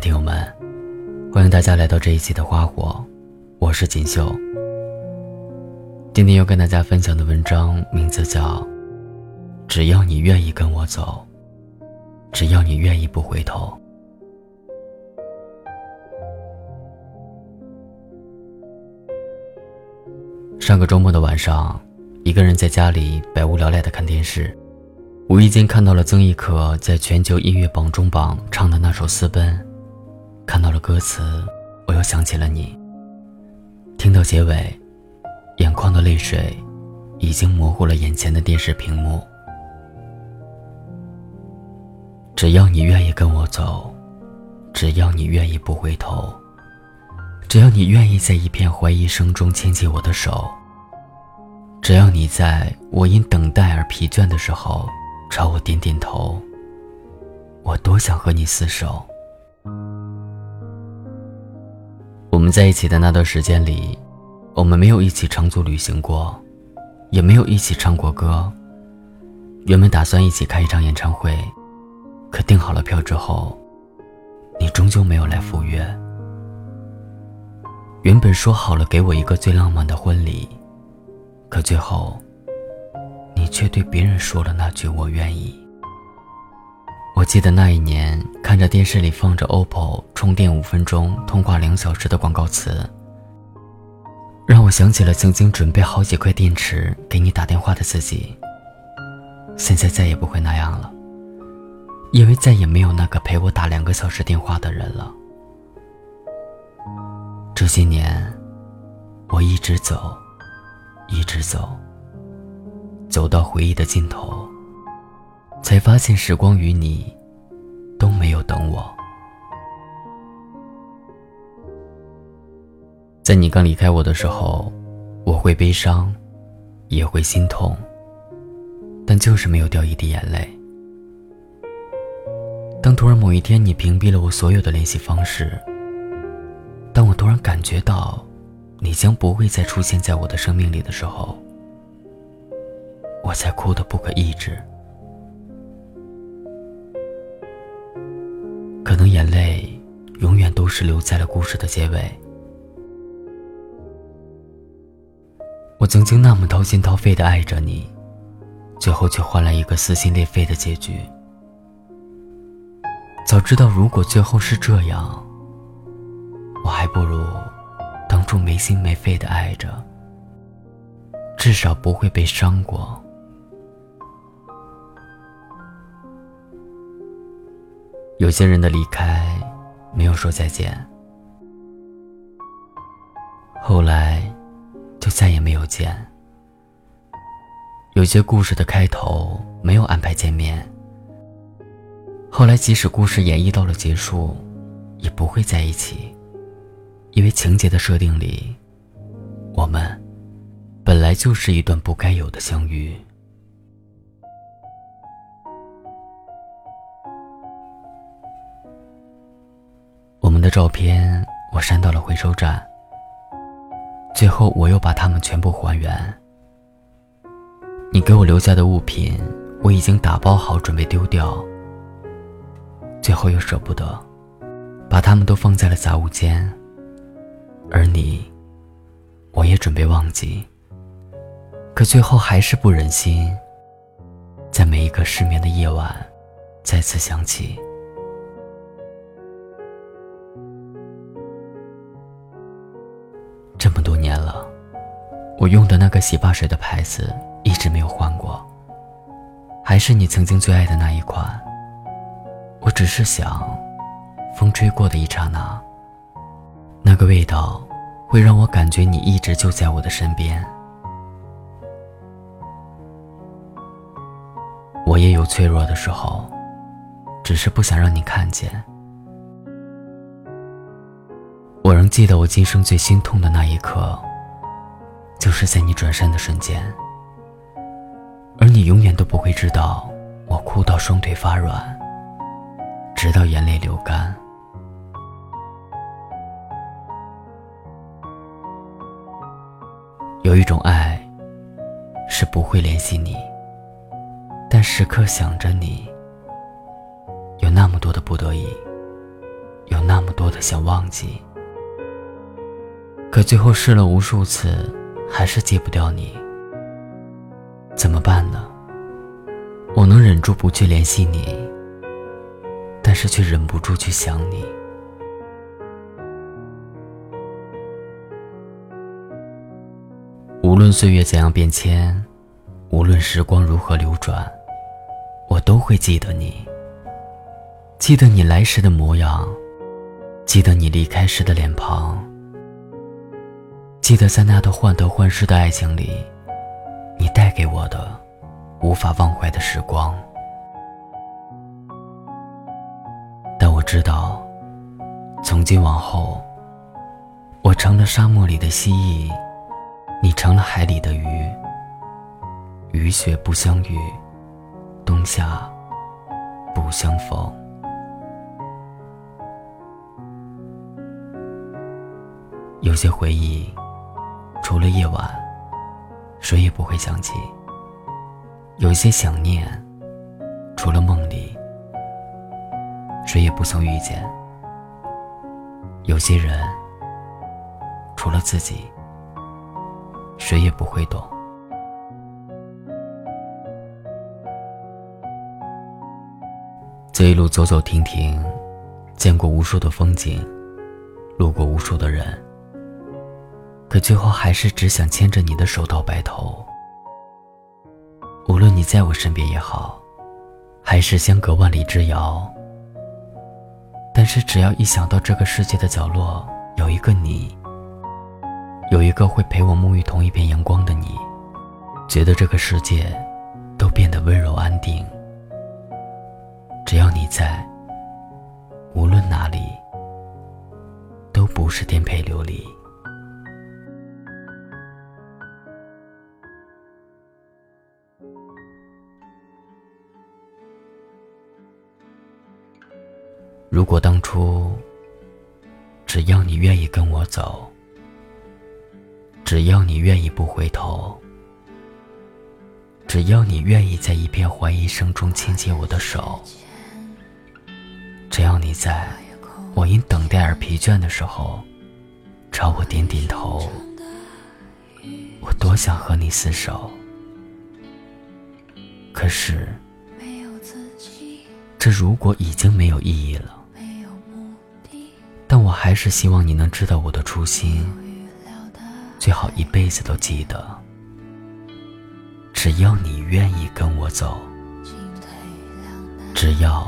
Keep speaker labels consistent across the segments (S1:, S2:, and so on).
S1: 听友们，欢迎大家来到这一期的花火，我是锦绣。今天要跟大家分享的文章名字叫《只要你愿意跟我走，只要你愿意不回头》。上个周末的晚上，一个人在家里百无聊赖的看电视，无意间看到了曾轶可在全球音乐榜中榜唱的那首《私奔》，看到了歌词，我又想起了你。听到结尾，眼眶的泪水已经模糊了眼前的电视屏幕。只要你愿意跟我走，只要你愿意不回头。只要你愿意在一片怀疑声中牵起我的手，只要你在我因等待而疲倦的时候朝我点点头，我多想和你厮守。我们在一起的那段时间里，我们没有一起长途旅行过，也没有一起唱过歌。原本打算一起开一场演唱会，可订好了票之后，你终究没有来赴约。原本说好了给我一个最浪漫的婚礼，可最后，你却对别人说了那句“我愿意”。我记得那一年，看着电视里放着 OPPO 充电五分钟，通话两小时的广告词，让我想起了曾经准备好几块电池给你打电话的自己。现在再也不会那样了，因为再也没有那个陪我打两个小时电话的人了。这些年，我一直走，一直走，走到回忆的尽头，才发现时光与你都没有等我。在你刚离开我的时候，我会悲伤，也会心痛，但就是没有掉一滴眼泪。当突然某一天你屏蔽了我所有的联系方式。当我突然感觉到，你将不会再出现在我的生命里的时候，我才哭得不可抑制。能眼泪永远都是留在了故事的结尾。我曾经那么掏心掏肺的爱着你，最后却换来一个撕心裂肺的结局。早知道如果最后是这样。我还不如当初没心没肺的爱着，至少不会被伤过。有些人的离开没有说再见，后来就再也没有见。有些故事的开头没有安排见面，后来即使故事演绎到了结束，也不会在一起。因为情节的设定里，我们本来就是一段不该有的相遇。们的照片我删到了回收站，最后我又把它们全部还原。你给我留下的物品我已经打包好准备丢掉，最后又舍不得，把它们都放在了杂物间。而你，我也准备忘记，可最后还是不忍心，在每一个失眠的夜晚，再次想起。我用的那个洗发水的牌子一直没有换过，还是你曾经最爱的那一款。我只是想，风吹过的一刹那。那个味道，会让我感觉你一直就在我的身边。我也有脆弱的时候，只是不想让你看见。我仍记得我今生最心痛的那一刻，就是在你转身的瞬间。而你永远都不会知道，我哭到双腿发软，直到眼泪流干。有一种爱，是不会联系你，但时刻想着你。有那么多的不得已，有那么多的想忘记，可最后试了无数次，还是戒不掉你。怎么办呢？我能忍住不去联系你，但是却忍不住去想你。无论岁月怎样变迁，无论时光如何流转，我都会记得你。记得你来时的模样，记得你离开时的脸庞，记得在那段患得患失的爱情里，你带给我的无法忘怀的时光。但我知道，从今往后，我成了沙漠里的蜥蜴。你成了海里的鱼，雨雪不相遇，冬夏不相逢。有些回忆，除了夜晚，谁也不会想起；有些想念，除了梦里，谁也不曾遇见；有些人，除了自己。谁也不会懂。这一路走走停停，见过无数的风景，路过无数的人，可最后还是只想牵着你的手到白头。无论你在我身边也好，还是相隔万里之遥，但是只要一想到这个世界的角落有一个你。有一个会陪我沐浴同一片阳光的你，觉得这个世界都变得温柔安定。只要你在，无论哪里，都不是颠沛流离。如果当初，只要你愿意跟我走。只要你愿意不回头，只要你愿意在一片怀疑声中牵起我的手，只要你在我因等待而疲倦的时候朝我点点头，我多想和你厮守。可是，这如果已经没有意义了，但我还是希望你能知道我的初心。最好一辈子都记得，只要你愿意跟我走，只要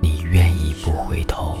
S1: 你愿意不回头。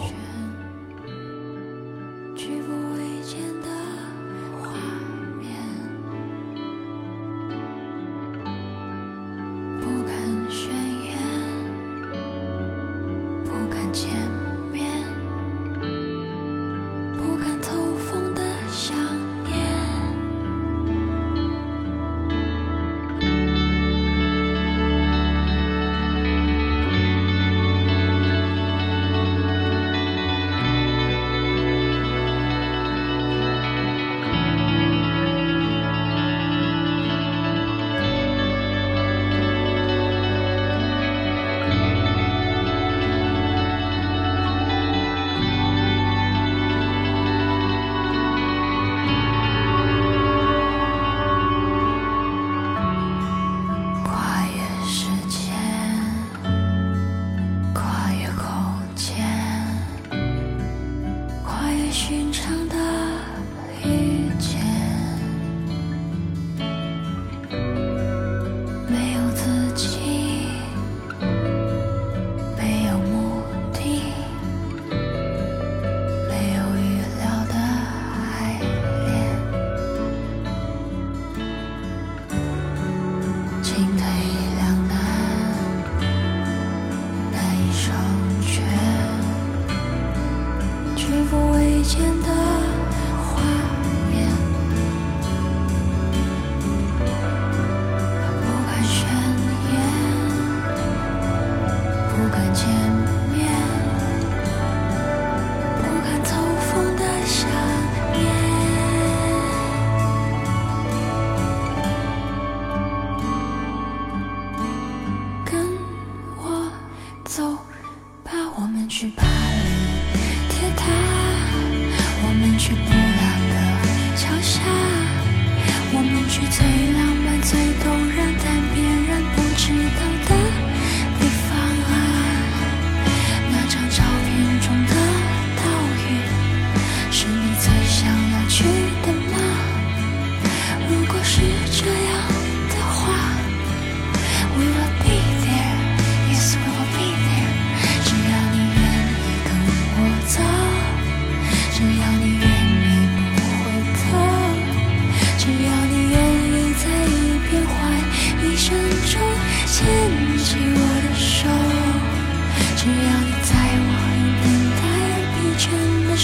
S2: 走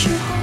S2: 只